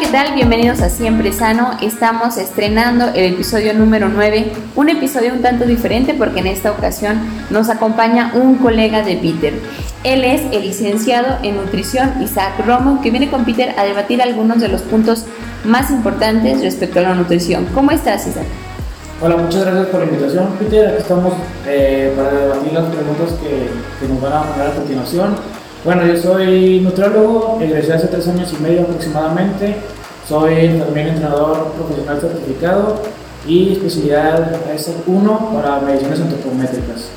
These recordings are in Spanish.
¿qué tal? Bienvenidos a Siempre Sano. Estamos estrenando el episodio número 9, un episodio un tanto diferente porque en esta ocasión nos acompaña un colega de Peter. Él es el licenciado en nutrición Isaac Romo, que viene con Peter a debatir algunos de los puntos más importantes respecto a la nutrición. ¿Cómo estás, Isaac? Hola, muchas gracias por la invitación, Peter. Aquí estamos eh, para debatir las preguntas que, que nos van a poner a continuación. Bueno, yo soy nutriólogo, egresé hace tres años y medio aproximadamente. Soy también entrenador profesional certificado y especialidad S1 para mediciones antropométricas.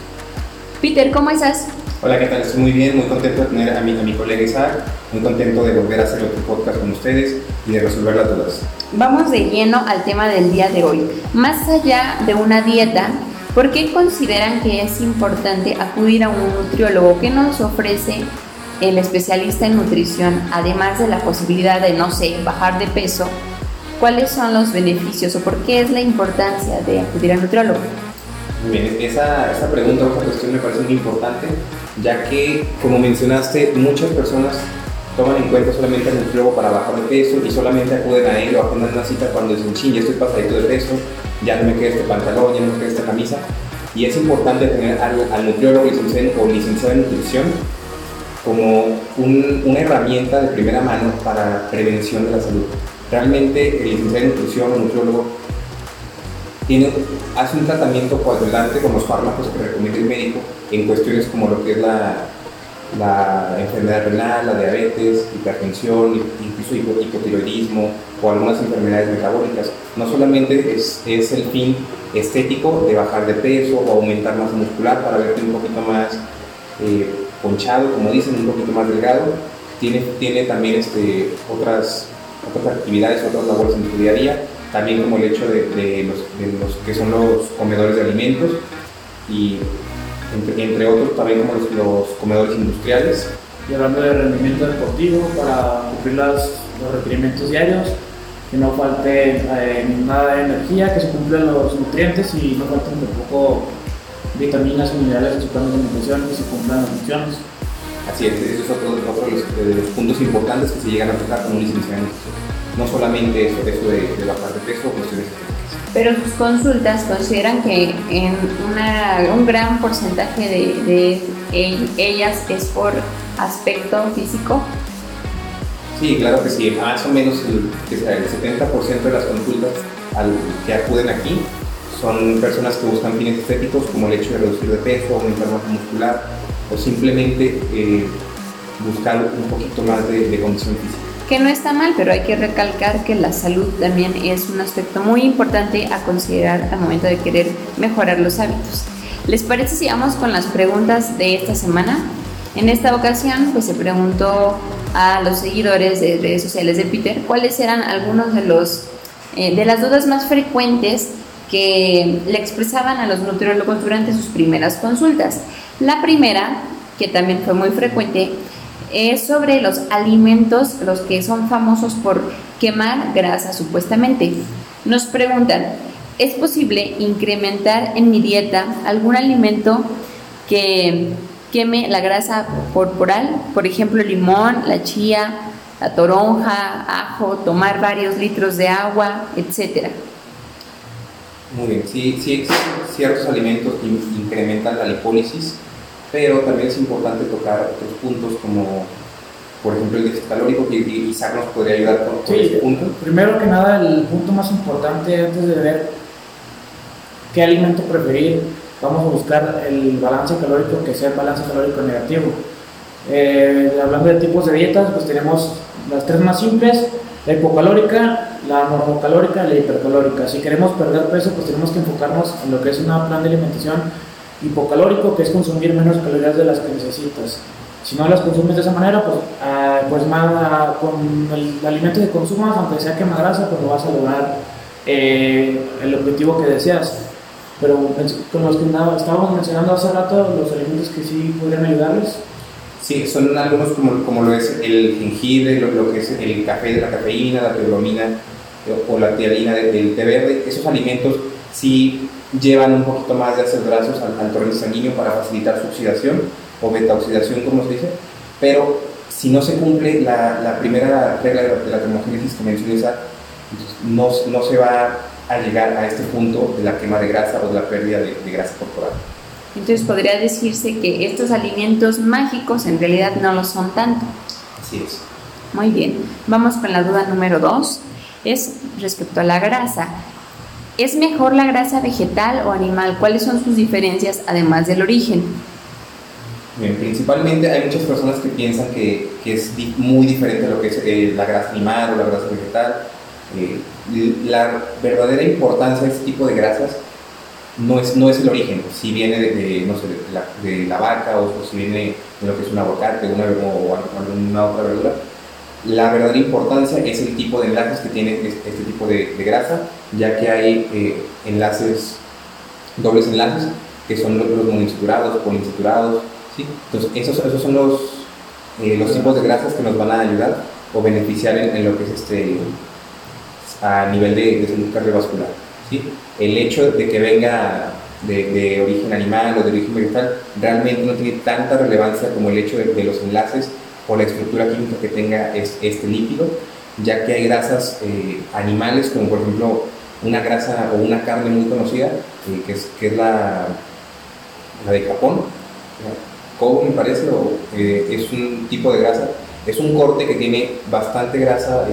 Peter, ¿cómo estás? Hola, ¿qué tal? Estoy muy bien, muy contento de tener a mi, a mi colega Isaac, muy contento de volver a hacer otro podcast con ustedes y de resolver las dudas. Vamos de lleno al tema del día de hoy. Más allá de una dieta, ¿por qué consideran que es importante acudir a un nutriólogo? ¿Qué nos ofrece el especialista en nutrición, además de la posibilidad de, no sé, bajar de peso? ¿Cuáles son los beneficios o por qué es la importancia de acudir al nutriólogo? Bien, esa, esa pregunta o esa cuestión me parece muy importante, ya que, como mencionaste, muchas personas toman en cuenta solamente al nutriólogo para bajar de peso y solamente acuden a él o acudan a una cita cuando dicen, ching, ya estoy pasadito de peso, ya no me queda este pantalón, ya no me queda esta camisa. Y es importante tener al, al nutriólogo licenciado o licenciado en nutrición como un, una herramienta de primera mano para prevención de la salud. Realmente el licenciado en nutrición o nutriólogo tiene, hace un tratamiento coadulante con los fármacos que recomienda el médico en cuestiones como lo que es la, la enfermedad renal, la diabetes, hipertensión, incluso hipotiroidismo o algunas enfermedades metabólicas. No solamente es, es, el fin estético de bajar de peso o aumentar masa muscular para verte un poquito más eh, ponchado, como dicen, un poquito más delgado, tiene, tiene también este, otras, otras actividades, otras labores en tu día a día, también como el hecho de, los, de los, que son los comedores de alimentos y entre, otros también como los, comedores industriales. Y hablando de rendimiento deportivo, para cumplir las, los requerimientos diarios, que no falte eh, nada de energía, que se cumplan los nutrientes y no falten tampoco vitaminas y minerales en su plan de alimentación, que se cumplan las funciones. Así es, eso es otro, otro de, los, de, los, puntos importantes que se llegan a tocar con un licenciado No solamente eso, eso de, de bajar de peso o cuestiones pero sus consultas consideran que en una, un gran porcentaje de, de, ellas es por aspecto físico. Sí, claro que sí, más o menos el, el 70% de las consultas al, que acuden aquí son personas que buscan fines estéticos como el hecho de reducir de peso, aumentar masa muscular o simplemente eh, buscar un poquito más de, de condición física que no está mal, pero hay que recalcar que la salud también es un aspecto muy importante a considerar al momento de querer mejorar los hábitos. ¿Les parece si vamos con las preguntas de esta semana? En esta ocasión, pues se preguntó a los seguidores de redes sociales de Peter cuáles eran algunos de los eh, de las dudas más frecuentes que le expresaban a los nutriólogos durante sus primeras consultas. La primera, que también fue muy frecuente, es sobre los alimentos, los que son famosos por quemar grasa supuestamente. Nos preguntan, ¿es posible incrementar en mi dieta algún alimento que queme la grasa corporal? Por ejemplo, el limón, la chía, la toronja, ajo, tomar varios litros de agua, etcétera. Muy bien, sí, sí existen ciertos alimentos que incrementan la lipólisis, pero también es importante tocar otros puntos como por ejemplo el déficit calórico que Isaac nos podría ayudar con, sí, ese punto. Primero que nada, el punto más importante antes de ver qué alimento preferir, vamos a buscar el balance calórico que sea el balance calórico negativo. Eh, hablando de tipos de dietas, pues tenemos las tres más simples, la hipocalórica, la normocalórica y la hipercalórica. Si queremos perder peso, pues tenemos que enfocarnos en lo que es un plan de alimentación hipocalórico, que es consumir menos calorías de las que necesitas. Si no las consumes de esa manera, pues, uh, pues más, con el alimento que consumas, aunque sea quema grasa, pues no vas a lograr eh, el objetivo que deseas. Pero con los que estábamos mencionando hace rato, los alimentos que sí podrían ayudarles. Sí, son algunos como, como lo es el jengibre, lo, que es el café de la cafeína, la teobromina o la tialina del té verde. Esos alimentos sí llevan un poquito más de ácidos al, al torrente sanguíneo para facilitar su oxidación o beta oxidación como se dice, pero si no se cumple la, primera regla de la termogénesis que mencioné, no, no se va a llegar a este punto de la quema de grasa o de la pérdida de grasa corporal. Entonces podría decirse que estos alimentos mágicos en realidad no lo son tanto. Así es. Muy bien, vamos con la duda número dos. Es respecto a la grasa. ¿Es mejor la grasa vegetal o animal? ¿Cuáles son sus diferencias además del origen? principalmente hay muchas personas que piensan que, que es muy diferente a lo que es eh, la grasa animal o la grasa vegetal. Eh, la verdadera importancia de este tipo de grasas no es, no es el origen, si viene de, no sé, de, la, vaca o, si viene de lo que es un aguacate una, o alguna otra verdura. La verdadera importancia es el tipo de enlaces que tiene este, tipo de, grasa, ya que hay eh, enlaces, dobles enlaces, que son los, los monoinsaturados, poliinsaturados, entonces, esos, esos son los, eh, los tipos de grasas que nos van a ayudar o beneficiar en, lo que es este a nivel de, salud cardiovascular. El hecho de que venga de, origen animal o de origen vegetal realmente no tiene tanta relevancia como el hecho de, los enlaces o la estructura química que tenga este lípido, ya que hay grasas eh, animales, como por ejemplo una grasa o una carne muy conocida, eh, que, es, la, la de Japón, Kobo me parece, o, eh, es un tipo de grasa, es un corte que tiene bastante grasa,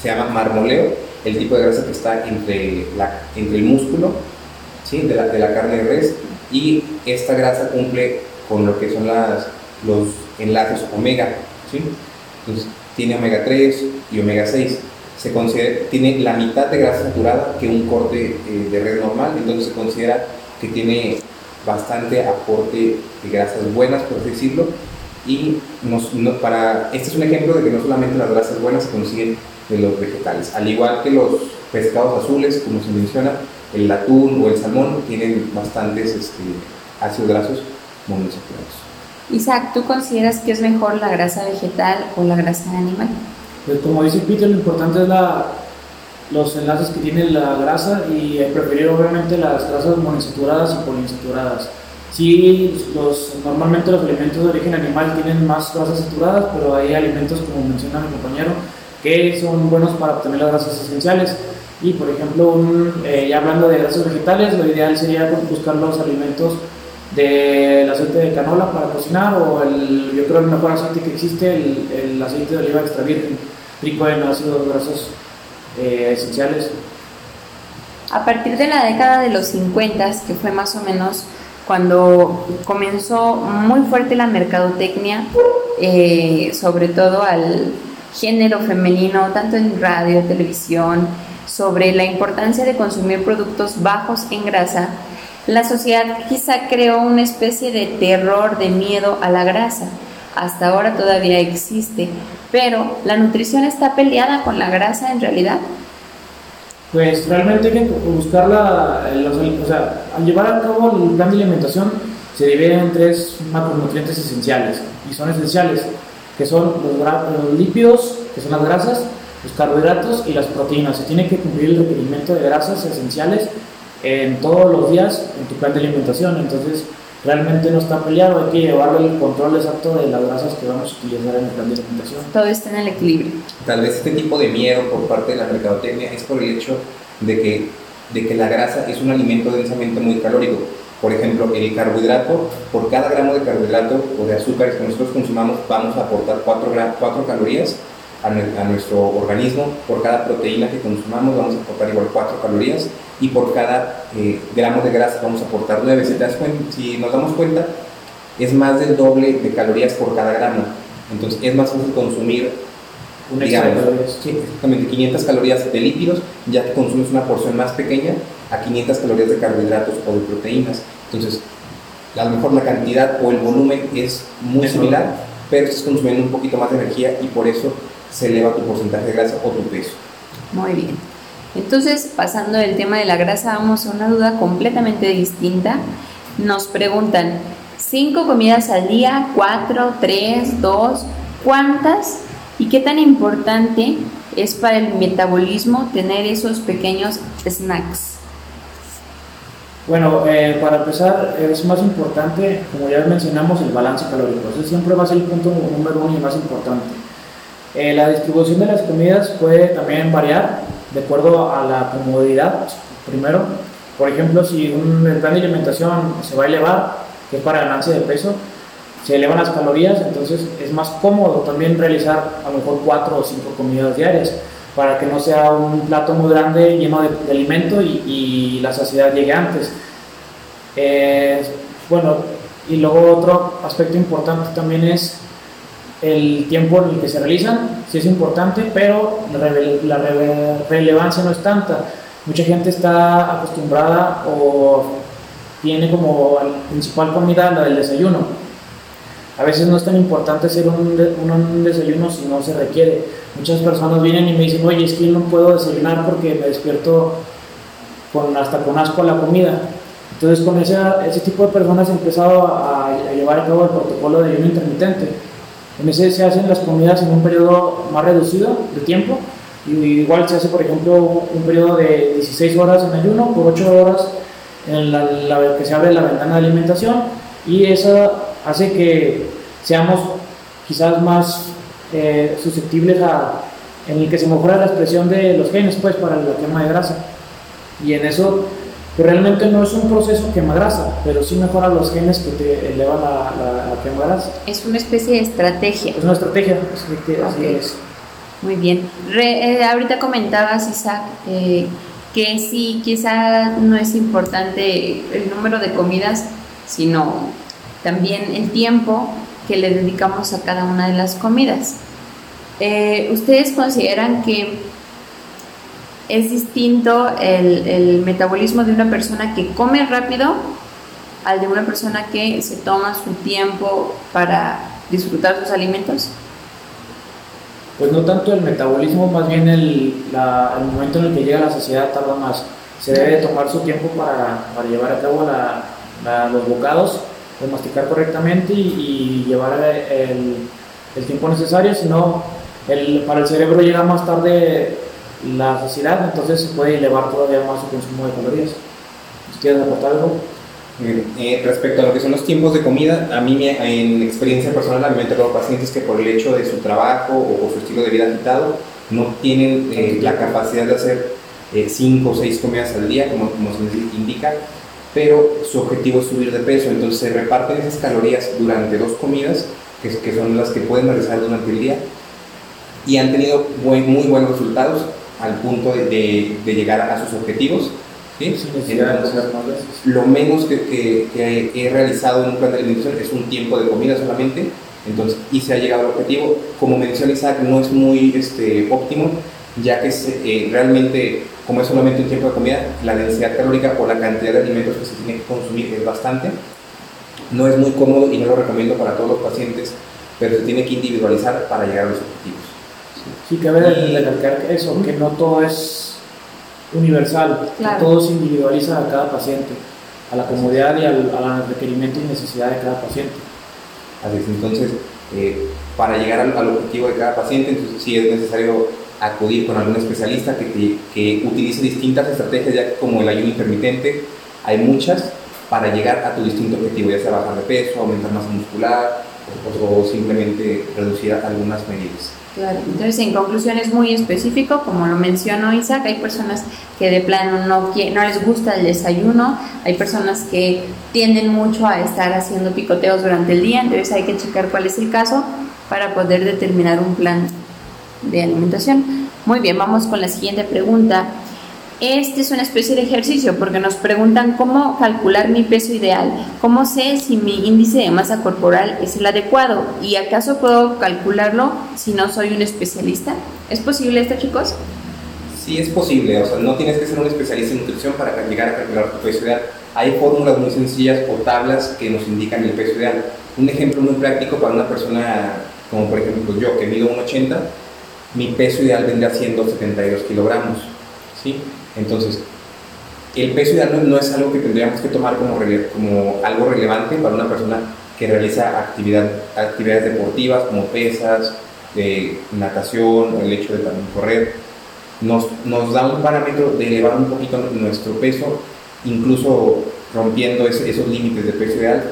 se llama marmoleo, el tipo de grasa que está entre, la, entre el músculo ¿sí? de, la, de la carne de res y esta grasa cumple con lo que son las, los enlaces omega, ¿sí? Entonces, tiene omega 3 y omega 6. Se considera, tiene la mitad de grasa saturada que un corte eh, de res normal, entonces se considera que tiene bastante aporte de grasas buenas, por así decirlo, y nos, para, este es un ejemplo de que no solamente las grasas buenas se consiguen de los vegetales, al igual que los pescados azules, como se menciona, el atún o el salmón tienen bastantes este, ácidos grasos monoinsaturados. Isaac, ¿tú consideras que es mejor la grasa vegetal o la grasa animal? Pues como dice Peter, lo importante es la, los enlaces que tiene la grasa y preferir obviamente las grasas monoinsaturadas y poliinsaturadas. Sí, los, normalmente los alimentos de origen animal tienen más grasas saturadas, pero hay alimentos, como menciona mi compañero, que son buenos para obtener las grasas esenciales. Y por ejemplo, eh, ya hablando de grasas vegetales, lo ideal sería buscar los alimentos del aceite de canola para cocinar o el, yo creo el mejor aceite que existe, el, el aceite de oliva extra virgen, rico en ácidos grasos eh, esenciales. A partir de la década de los 50, que fue más o menos cuando comenzó muy fuerte la mercadotecnia, eh, sobre todo al género femenino, tanto en radio, televisión, sobre la importancia de consumir productos bajos en grasa, la sociedad quizá creó una especie de terror, de miedo a la grasa. Hasta ahora todavía existe, pero ¿la nutrición está peleada con la grasa en realidad? Pues realmente hay que buscarla, o sea, al llevar a cabo el plan de alimentación se divide en tres macronutrientes esenciales, y son esenciales, que son los, lípidos, que son las grasas, los carbohidratos y las proteínas. Se tiene que cumplir el requerimiento de grasas esenciales en todos los días en tu plan de alimentación. Entonces, realmente no está peleado, hay que llevarle el control exacto de las grasas que vamos a utilizar en el plan de alimentación. Todo está en el equilibrio. Tal vez este tipo de miedo por parte de la mercadotecnia es por el hecho de que, de que la grasa es un alimento densamente muy calórico. Por ejemplo, el carbohidrato, por cada gramo de carbohidrato o de azúcar que nosotros consumamos, vamos a aportar 4, 4 calorías a, nuestro organismo. Por cada proteína que consumamos vamos a aportar igual 4 calorías y por cada eh, gramo de grasa vamos a aportar 9. Si, si nos damos cuenta, es más del doble de calorías por cada gramo. Entonces es más fácil consumir, digamos, exactamente 500 calorías de lípidos, ya que consumes una porción más pequeña a 500 calorías de carbohidratos o de proteínas. Entonces, a lo mejor la cantidad o el volumen es muy similar, pero estás consumiendo un poquito más de energía y por eso se eleva tu porcentaje de grasa o tu peso. Muy bien. Entonces, pasando del tema de la grasa, vamos a una duda completamente distinta. Nos preguntan, ¿cinco comidas al día? ¿Cuatro? ¿Tres? ¿Dos? ¿Cuántas? ¿Y qué tan importante es para el metabolismo tener esos pequeños snacks? Bueno, eh, para empezar, es más importante, como ya mencionamos, el balance calórico. Ese siempre va a ser el punto número uno y más importante. Eh, la distribución de las comidas puede también variar de acuerdo a la comodidad, primero. Por ejemplo, si un, plan de alimentación se va a elevar, que es para ganancia de peso, se elevan las calorías, entonces es más cómodo también realizar a lo mejor cuatro o cinco comidas diarias para que no sea un plato muy grande lleno de, alimento y, la saciedad llegue antes. Eh, bueno, y luego otro aspecto importante también es el tiempo en el que se realizan, sí es importante, pero la, relevancia no es tanta. Mucha gente está acostumbrada o tiene como principal comida la del desayuno a veces no es tan importante hacer un, un, desayuno si no se requiere. Muchas personas vienen y me dicen, oye, es que no puedo desayunar porque me despierto con, hasta con asco a la comida. Entonces con ese, ese tipo de personas he empezado a, llevar a cabo el protocolo de ayuno intermitente. En ese se hacen las comidas en un periodo más reducido de tiempo. Y igual se hace, por ejemplo, un periodo de 16 horas en ayuno por 8 horas en la, la que se abre la ventana de alimentación. Y esa hace que seamos quizás más eh, susceptibles a en el que se mejora la expresión de los genes pues para la quema de grasa. Y en eso pues, realmente no es un proceso quema grasa pero sí mejora los genes que te elevan la, la, quema grasa. Es una especie de estrategia. Es una estrategia así es. Muy bien. Eh, ahorita comentabas Isaac eh, que sí quizá no es importante el número de comidas sino también el tiempo que le dedicamos a cada una de las comidas. Eh, ¿Ustedes consideran que es distinto el, metabolismo de una persona que come rápido al de una persona que se toma su tiempo para disfrutar sus alimentos? Pues no tanto el metabolismo, más bien el, momento en el que llega la saciedad tarda más. Se debe tomar su tiempo para, llevar a cabo los bocados de masticar correctamente y, llevar el, el, tiempo necesario, sino el, para el cerebro llega más tarde la saciedad, entonces se puede elevar todavía más su consumo de calorías. ¿Quieres aportar algo? Eh, respecto a lo que son los tiempos de comida, a mí en experiencia personal a mí me han tocado pacientes que por el hecho de su trabajo o, su estilo de vida agitado no tienen eh, la capacidad de hacer 5 eh, o 6 comidas al día, como, como se indica, pero su objetivo es subir de peso, entonces se reparten esas calorías durante dos comidas, que, que son las que pueden realizar durante el día, y han tenido muy, muy buenos resultados al punto de, de, llegar a sus objetivos. ¿sí? lo menos que, que, he realizado en un plan de alimentación es un tiempo de comida solamente, entonces, y se ha llegado al objetivo. Como menciona Isaac, no es muy este, óptimo, ya que eh, realmente como es solamente un tiempo de comida, la densidad calórica por la cantidad de alimentos que se tiene que consumir es bastante. No es muy cómodo y no lo recomiendo para todos los pacientes, pero se tiene que individualizar para llegar a los objetivos. Sí, cabe recalcar eso, que no todo es universal, que todo se individualiza a cada paciente, a la comodidad y al, requerimiento y necesidad de cada paciente. Así es, entonces, eh, para llegar al, al, objetivo de cada paciente, entonces sí es necesario acudir con algún especialista que, que utilice distintas estrategias, ya como el ayuno intermitente hay muchas para llegar a tu distinto objetivo, ya sea bajar de peso, aumentar masa muscular o, simplemente reducir algunas medidas. Claro, entonces en conclusión es muy específico, como lo mencionó Isaac, hay personas que de plano no, no les gusta el desayuno, hay personas que tienden mucho a estar haciendo picoteos durante el día, entonces hay que checar cuál es el caso para poder determinar un plan de alimentación. Muy bien, vamos con la siguiente pregunta. Este es una especie de ejercicio porque nos preguntan cómo calcular mi peso ideal, cómo sé si mi índice de masa corporal es el adecuado y acaso puedo calcularlo si no soy un especialista. ¿Es posible esto, chicos? Sí, es posible, o sea, no tienes que ser un especialista en nutrición para llegar a calcular tu peso ideal. Hay fórmulas muy sencillas o tablas que nos indican el peso ideal. Un ejemplo muy práctico para una persona como por ejemplo yo que mido 1,80 mi peso ideal vendría siendo 72 kilogramos. ¿sí? Entonces, el peso ideal no, es algo que tendríamos que tomar como, como algo relevante para una persona que realiza actividad, actividades deportivas como pesas, de natación, el hecho de también correr. Nos, nos da un parámetro de elevar un poquito nuestro peso, incluso rompiendo esos límites de peso ideal,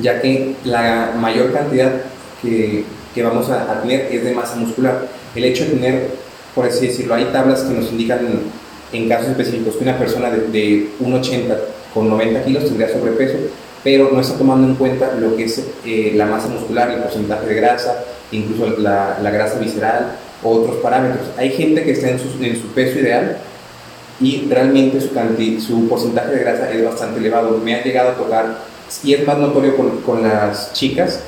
ya que la mayor cantidad que, que vamos a, a, tener es de masa muscular. El hecho de tener, por así decirlo, hay tablas que nos indican en casos específicos que una persona de, de 1,80 con 90 kilos tendría sobrepeso, pero no está tomando en cuenta lo que es eh, la masa muscular, el porcentaje de grasa, incluso la, la grasa visceral, otros parámetros. Hay gente que está en su, en su peso ideal y realmente su, su porcentaje de grasa es bastante elevado. Me ha llegado a tocar, y es más notorio con, con las chicas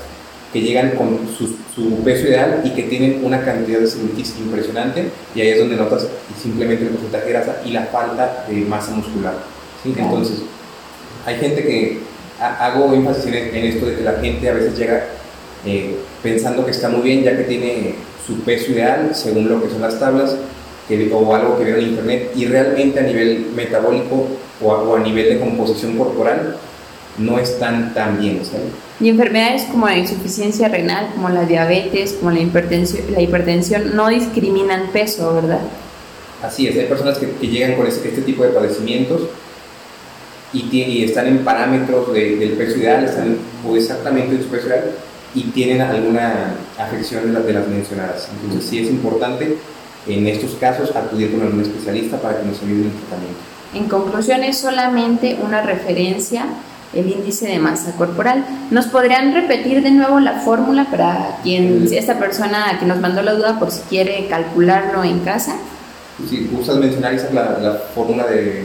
que llegan con su, su, peso ideal y que tienen una cantidad de celulitis impresionante y ahí es donde notas simplemente el porcentaje de grasa y la falta de masa muscular. ¿sí? Entonces, hay gente que hago énfasis en, esto de que la gente a veces llega eh, pensando que está muy bien ya que tiene su peso ideal según lo que son las tablas que, o algo que vieron en internet y realmente a nivel metabólico o a, o a nivel de composición corporal no están tan bien. Y enfermedades como la insuficiencia renal, como la diabetes, como la hipertensión, la hipertensión no discriminan peso, ¿verdad? Así es, hay personas que, que llegan con este, este tipo de padecimientos y, están en parámetros del peso ideal, están exactamente en su peso ideal y tienen alguna afección de las, de las mencionadas. Entonces sí es importante en estos casos acudir con algún especialista para que nos ayude en el tratamiento. En conclusión, es solamente una referencia el índice de masa corporal. ¿Nos podrían repetir de nuevo la fórmula para quien, esta persona que nos mandó la duda, por si quiere calcularlo en casa? Si gustas mencionar esa la, la fórmula de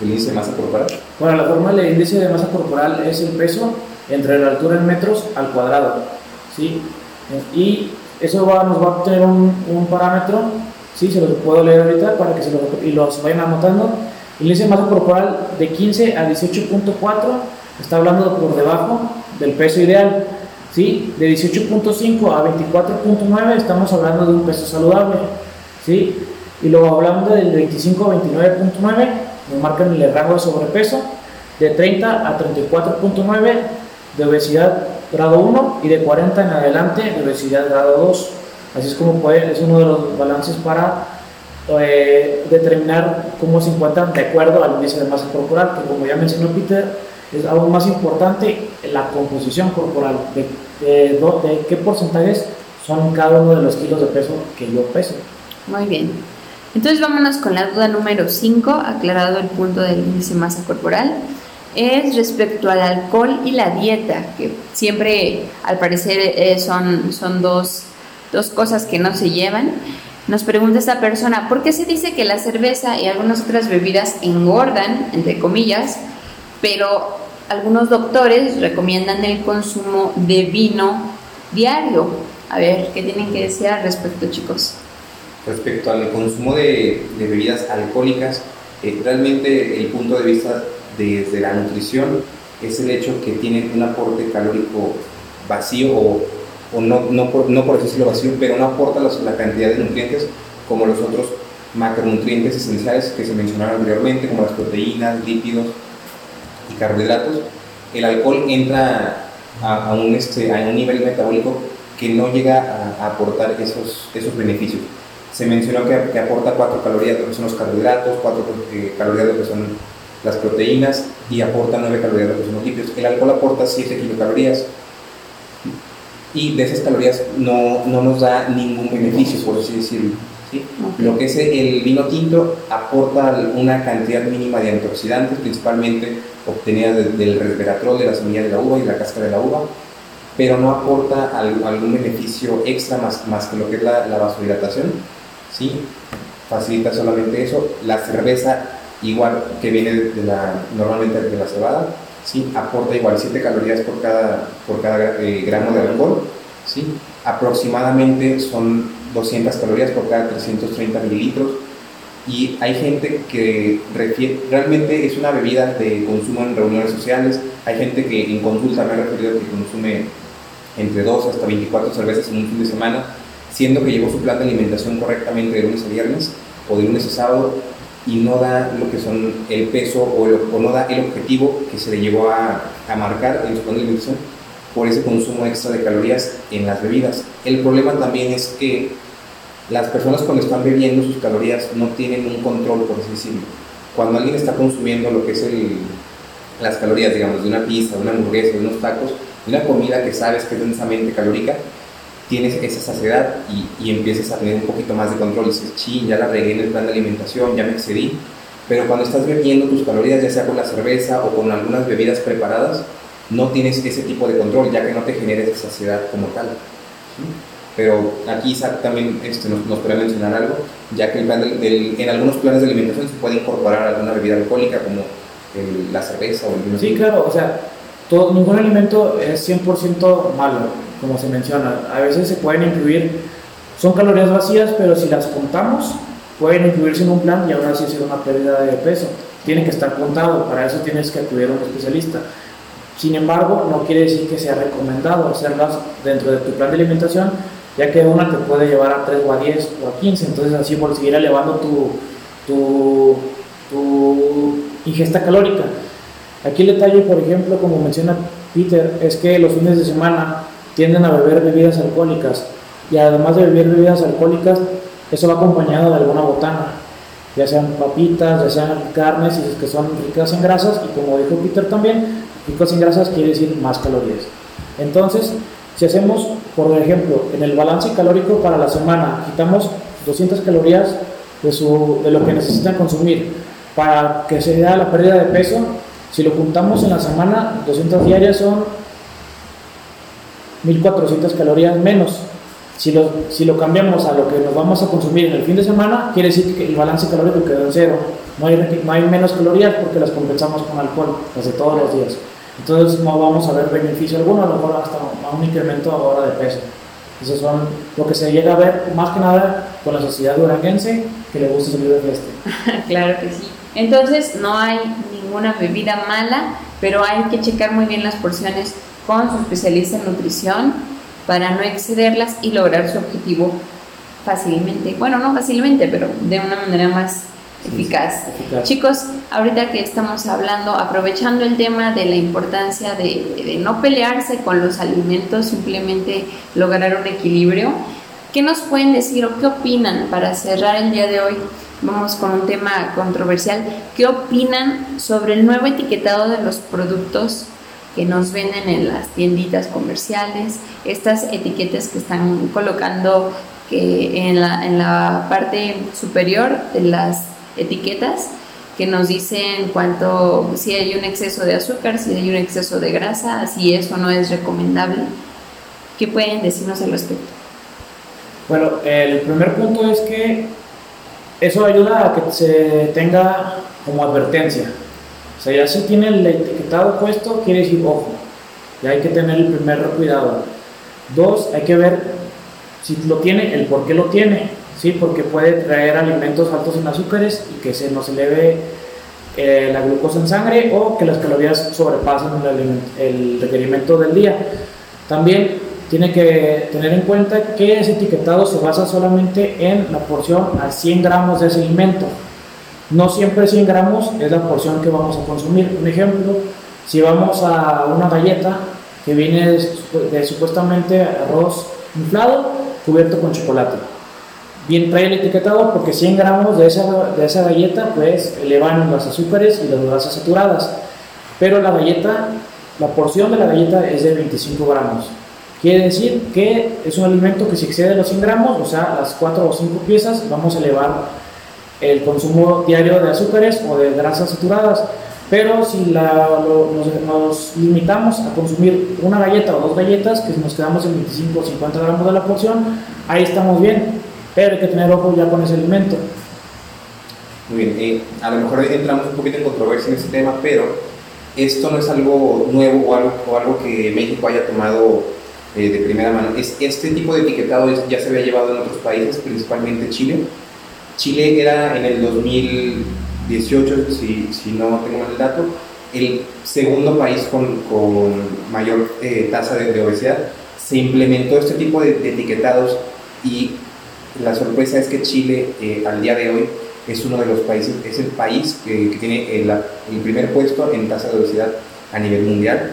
el índice de masa corporal? Bueno, la forma del índice de masa corporal es el peso entre la altura en metros al cuadrado. ¿sí? Y eso va, nos va a obtener un, un, parámetro, ¿sí? se los puedo leer ahorita para que se lo, y los vayan anotando. El índice de masa corporal de 15 a 18.4 está hablando por debajo del peso ideal. ¿sí? De 18.5 a 24.9 estamos hablando de un peso saludable. ¿sí? Y luego hablando del 25 a 29.9 nos marcan el rango de sobrepeso de 30 a 34.9 de obesidad grado 1 y de 40 en adelante de obesidad grado 2. Así es como puede, es uno de los balances para eh, determinar cómo se encuentran de acuerdo al índice de masa corporal, que como ya mencionó Peter, es aún más importante la composición corporal, de, de, de qué porcentajes son cada uno de los kilos de peso que yo peso. Muy bien. Entonces vámonos con la duda número 5, aclarado el punto del índice masa corporal. Es respecto al alcohol y la dieta, que siempre al parecer eh, son, son dos, dos cosas que no se llevan. Nos pregunta esta persona, ¿por qué se dice que la cerveza y algunas otras bebidas engordan, entre comillas, pero algunos doctores recomiendan el consumo de vino diario? A ver, ¿qué tienen que decir al respecto, chicos? respecto al consumo de, de bebidas alcohólicas, eh, realmente el punto de vista desde la nutrición es el hecho que tienen un aporte calórico vacío o, o no, no, por, no por decirlo vacío, pero no aporta la, la cantidad de nutrientes como los otros macronutrientes esenciales que se mencionaron anteriormente, como las proteínas, lípidos y carbohidratos. El alcohol entra a, a, un, este, a un nivel metabólico que no llega a, a aportar esos, esos beneficios se mencionó que, que, aporta 4 calorías lo que son los carbohidratos, 4 eh, calorías lo que son las proteínas y aporta 9 calorías lo que son los lípidos. El alcohol aporta 7 kilocalorías y de esas calorías no, no nos da ningún beneficio, por así decirlo. ¿Sí? Okay. Lo que es el vino tinto aporta una cantidad mínima de antioxidantes, principalmente obtenida de, del resveratrol, de la semilla de la uva y de la cáscara de la uva, pero no aporta algún beneficio extra más, más que lo que es la, la vasodilatación ¿sí? Facilita solamente eso. La cerveza, igual que viene de la, normalmente de la cebada, ¿sí? Aporta igual 7 calorías por cada, por cada eh, gramo de alcohol, ¿sí? Aproximadamente son 200 calorías por cada 330 mililitros. Y hay gente que realmente es una bebida de consumo en reuniones sociales. Hay gente que en consulta me ha referido que consume entre 2 hasta 24 cervezas en un fin de semana siendo que llevó su plan de alimentación correctamente de lunes a viernes o de lunes a sábado y no da lo que son el peso o, el, no da el objetivo que se le llevó a, a, marcar en su plan de alimentación por ese consumo extra de calorías en las bebidas. El problema también es que las personas cuando están bebiendo sus calorías no tienen un control, por así decirlo. Cuando alguien está consumiendo lo que es el, las calorías, digamos, de una pizza, de una hamburguesa, de unos tacos, de una comida que sabes que es densamente calórica, tienes esa saciedad y, y empiezas a tener un poquito más de control. Dices, ching, ya la regué en el plan de alimentación, ya me excedí. Pero cuando estás bebiendo tus calorías, ya sea con la cerveza o con algunas bebidas preparadas, no tienes ese tipo de control, ya que no te genera esa saciedad como tal. Pero aquí Isaac también este, nos, nos, puede mencionar algo, ya que en algunos planes de alimentación se puede incorporar alguna bebida alcohólica como la cerveza o el vino. Sí, claro, o sea, todo, ningún alimento es 100% malo, como se menciona. A veces se pueden incluir, son calorías vacías, pero si las contamos, pueden incluirse en un plan y aún así ser una pérdida de peso. Tiene que estar contado, para eso tienes que acudir a un especialista. Sin embargo, no quiere decir que sea recomendado hacerlas dentro de tu plan de alimentación, ya que una te puede llevar a 3 o a 10 o a 15, entonces así por seguir elevando tu, tu, ingesta calórica. Aquí el detalle, por ejemplo, como menciona Peter, es que los fines de semana tienden a beber bebidas alcohólicas y además de beber bebidas alcohólicas, eso va acompañado de alguna botana, ya sean papitas, ya sean carnes que son ricas en grasas y como dijo Peter también, ricas en grasas quiere decir más calorías. Entonces, si hacemos, por ejemplo, en el balance calórico para la semana, quitamos 200 calorías de, su, de lo que necesitan consumir para que se dé la pérdida de peso, si lo juntamos en la semana, 200 diarias son 1400 calorías menos. Si lo, si lo cambiamos a lo que nos vamos a consumir en el fin de semana, quiere decir que el balance calórico quedó en cero. No hay, no hay menos calorías porque las compensamos con alcohol, las de todos los días. Entonces no vamos a ver beneficio alguno, a lo mejor hasta un incremento ahora de peso. Eso son lo que se llega a ver más que nada con la sociedad duranguense que le gusta salir de fiesta. claro que sí. Entonces no hay ninguna bebida mala, pero hay que checar muy bien las porciones con su especialista en nutrición para no excederlas y lograr su objetivo fácilmente. Bueno, no fácilmente, pero de una manera más eficaz. Chicos, ahorita que estamos hablando, aprovechando el tema de la importancia de, de, no pelearse con los alimentos, simplemente lograr un equilibrio, ¿qué nos pueden decir o qué opinan para cerrar el día de hoy? Vamos con un tema controversial. ¿Qué opinan sobre el nuevo etiquetado de los productos que nos venden en las tienditas comerciales? Estas etiquetas que están colocando que en, la, en la parte superior de las etiquetas que nos dicen cuánto, si hay un exceso de azúcar, si hay un exceso de grasa, si eso no es recomendable. ¿Qué pueden decirnos al respecto? Bueno, el primer punto es que eso ayuda a que se tenga como advertencia. O sea, ya si tiene el etiquetado puesto, quiere decir, ojo, ya hay que tener el primer cuidado. Dos, hay que ver si lo tiene, el por qué lo tiene. ¿Sí? porque puede traer alimentos altos en azúcares y que se nos eleve eh, la glucosa en sangre o que las calorías sobrepasen el, el, requerimiento del día. También tiene que tener en cuenta que ese etiquetado se basa solamente en la porción a 100 gramos de ese alimento. No siempre 100 gramos es la porción que vamos a consumir. Un ejemplo, si vamos a una galleta que viene de supuestamente arroz inflado cubierto con chocolate bien trae el etiquetado porque 100 gramos de esa, de esa galleta pues elevan los azúcares y las grasas saturadas. Pero la galleta, la porción de la galleta es de 25 gramos. Quiere decir que es un alimento que si excede los 100 gramos, o sea, las 4 o 5 piezas, vamos a elevar el consumo diario de azúcares o de grasas saturadas. Pero si la, nos, nos, limitamos a consumir una galleta o dos galletas, que nos quedamos en 25 o 50 gramos de la porción, ahí estamos bien pero hay que tener ojo ya con ese alimento. Muy bien, eh, a lo mejor entramos un poquito en controversia en este tema, pero esto no es algo nuevo o algo, o algo que México haya tomado eh, de primera mano. Es, este tipo de etiquetado ya se había llevado en otros países, principalmente Chile. Chile era en el 2018, si, si no tengo mal el dato, el segundo país con, con mayor eh, tasa de, de, obesidad. Se implementó este tipo de, de etiquetados y la sorpresa es que Chile eh, al día de hoy es uno de los países, es el país que, que tiene el, el, primer puesto en tasa de obesidad a nivel mundial.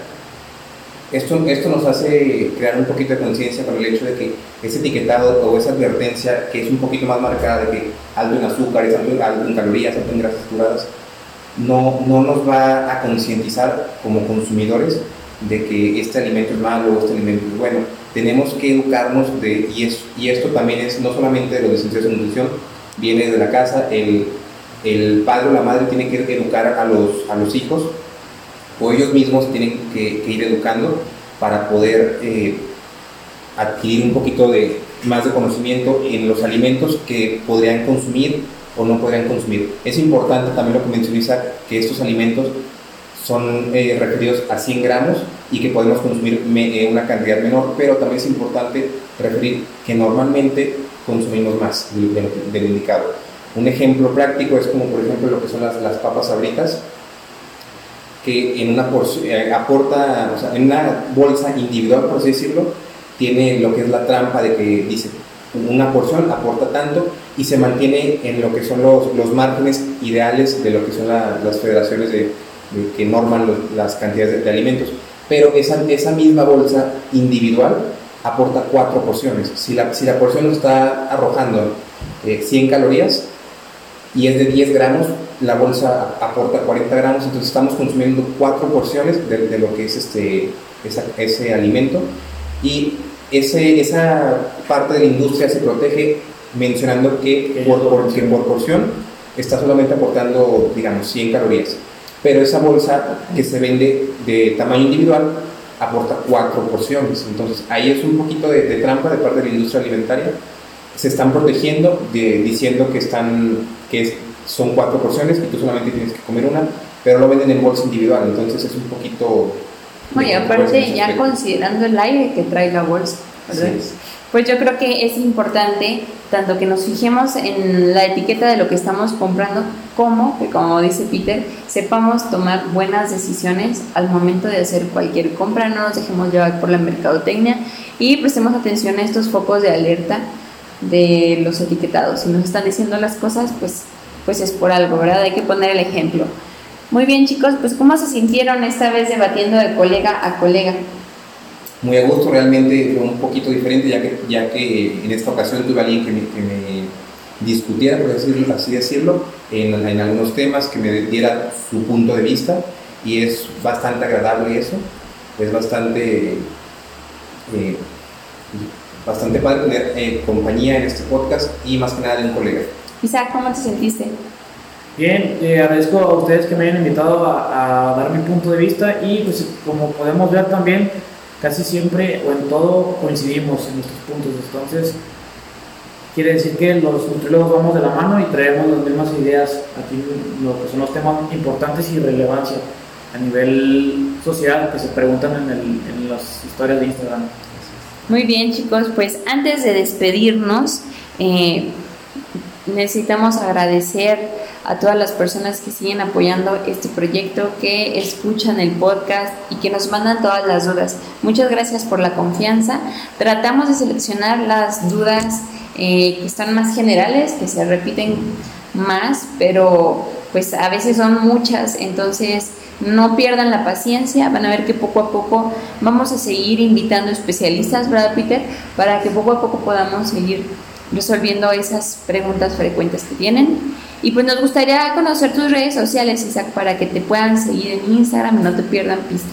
Esto, esto nos hace crear un poquito de conciencia con el hecho de que ese etiquetado o esa advertencia que es un poquito más marcada de que algo en azúcar, algo, algo en calorías, algo en grasas saturadas, no, no nos va a concientizar como consumidores de que este alimento es malo o este alimento es bueno. Tenemos que educarnos de, y, es, y esto también es no solamente de los licenciados en nutrición, viene de la casa, el, el padre o la madre tiene que educar a los, a los hijos o ellos mismos tienen que, ir educando para poder eh, adquirir un poquito de más de conocimiento en los alimentos que podrían consumir o no podrían consumir. Es importante también lo que mencionó Isaac, que estos alimentos son eh, referidos a 100 gramos y que podemos consumir eh, una cantidad menor, pero también es importante referir que normalmente consumimos más del, indicado. Un ejemplo práctico es como por ejemplo lo que son las, las papas abritas, que en una eh, aporta, o sea, en una bolsa individual, por así decirlo, tiene lo que es la trampa de que dice una porción aporta tanto y se mantiene en lo que son los, los márgenes ideales de lo que son las federaciones de, que norman las cantidades de, alimentos. Pero esa, esa misma bolsa individual aporta cuatro porciones. Si la, si la porción nos está arrojando 100 eh, calorías y es de 10 gramos, la bolsa aporta 40 gramos, entonces estamos consumiendo cuatro porciones de, de lo que es este, ese alimento y ese, esa parte de la industria se protege mencionando que por, por, por porción está solamente aportando, digamos, 100 calorías. Pero esa bolsa que se vende de tamaño individual aporta cuatro porciones. Entonces ahí es un poquito de, trampa de parte de la industria alimentaria. Se están protegiendo de, diciendo que, están, que son cuatro porciones y tú solamente tienes que comer una, pero lo venden en bolsa individual. Entonces es un poquito y aparte ya considerando el aire que trae la bolsa, Pues yo creo que es importante tanto que nos fijemos en la etiqueta de lo que estamos comprando, como que como dice Peter, sepamos tomar buenas decisiones al momento de hacer cualquier compra, no nos dejemos llevar por la mercadotecnia y prestemos atención a estos focos de alerta de los etiquetados. Si nos están diciendo las cosas, pues, pues es por algo, ¿verdad? Hay que poner el ejemplo. Muy bien chicos, pues ¿cómo se sintieron esta vez debatiendo de colega a colega? Muy a gusto, realmente fue un poquito diferente ya que, ya que en esta ocasión tuve a alguien que me, que me discutiera, por decirlo, así decirlo, en, en, algunos temas, que me diera su punto de vista y es bastante agradable eso, es bastante, eh, bastante padre tener eh, compañía en este podcast y más que nada de un colega. Isaac, ¿cómo te sentiste? Bien, eh, agradezco a ustedes que me hayan invitado a, dar mi punto de vista y pues como podemos ver también casi siempre o en todo coincidimos en nuestros puntos. Entonces, quiere decir que los nutriólogos vamos de la mano y traemos las mismas ideas aquí, lo que son los temas importantes y relevancia a nivel social que se preguntan en, el, en las historias de Instagram. Muy bien, chicos, pues antes de despedirnos, eh, necesitamos agradecer a todas las personas que siguen apoyando este proyecto, que escuchan el podcast y que nos mandan todas las dudas. Muchas gracias por la confianza. Tratamos de seleccionar las dudas eh, que están más generales, que se repiten más, pero pues a veces son muchas, entonces no pierdan la paciencia, van a ver que poco a poco vamos a seguir invitando especialistas, ¿verdad Peter? Para que poco a poco podamos seguir resolviendo esas preguntas frecuentes que tienen. Y pues nos gustaría conocer tus redes sociales, Isaac, para que te puedan seguir en Instagram y no te pierdan pista.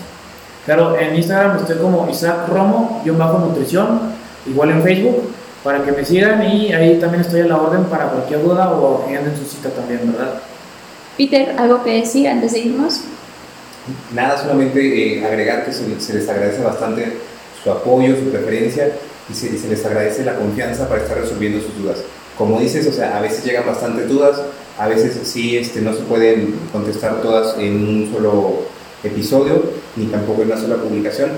Claro, en Instagram estoy como Isaac Romo, yo bajo nutrición, igual en Facebook, para que me sigan y ahí también estoy a la orden para cualquier duda o que anden su cita también, ¿verdad? Peter, ¿algo que decir antes de irnos? Nada, solamente eh, agregar que se, se les agradece bastante su apoyo, su preferencia y se, les agradece la confianza para estar resolviendo sus dudas. Como dices, o sea, a veces llegan bastantes dudas, a veces sí este, no se pueden contestar todas en un solo episodio, ni tampoco en una sola publicación,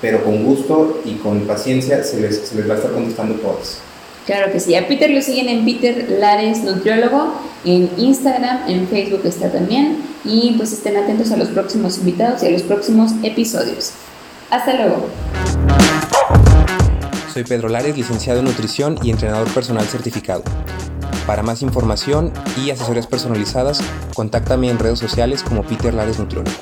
pero con gusto y con paciencia se les, se les va a estar contestando todas. Claro que sí. A Peter lo siguen en Peter Lares Nutriólogo, en Instagram, en Facebook está también. Y pues estén atentos a los próximos invitados y a los próximos episodios. Hasta luego. Soy Pedro Lares, licenciado en nutrición y entrenador personal certificado. Para más información y asesorías personalizadas, contáctame en redes sociales como Peter Lares Nutriólogo.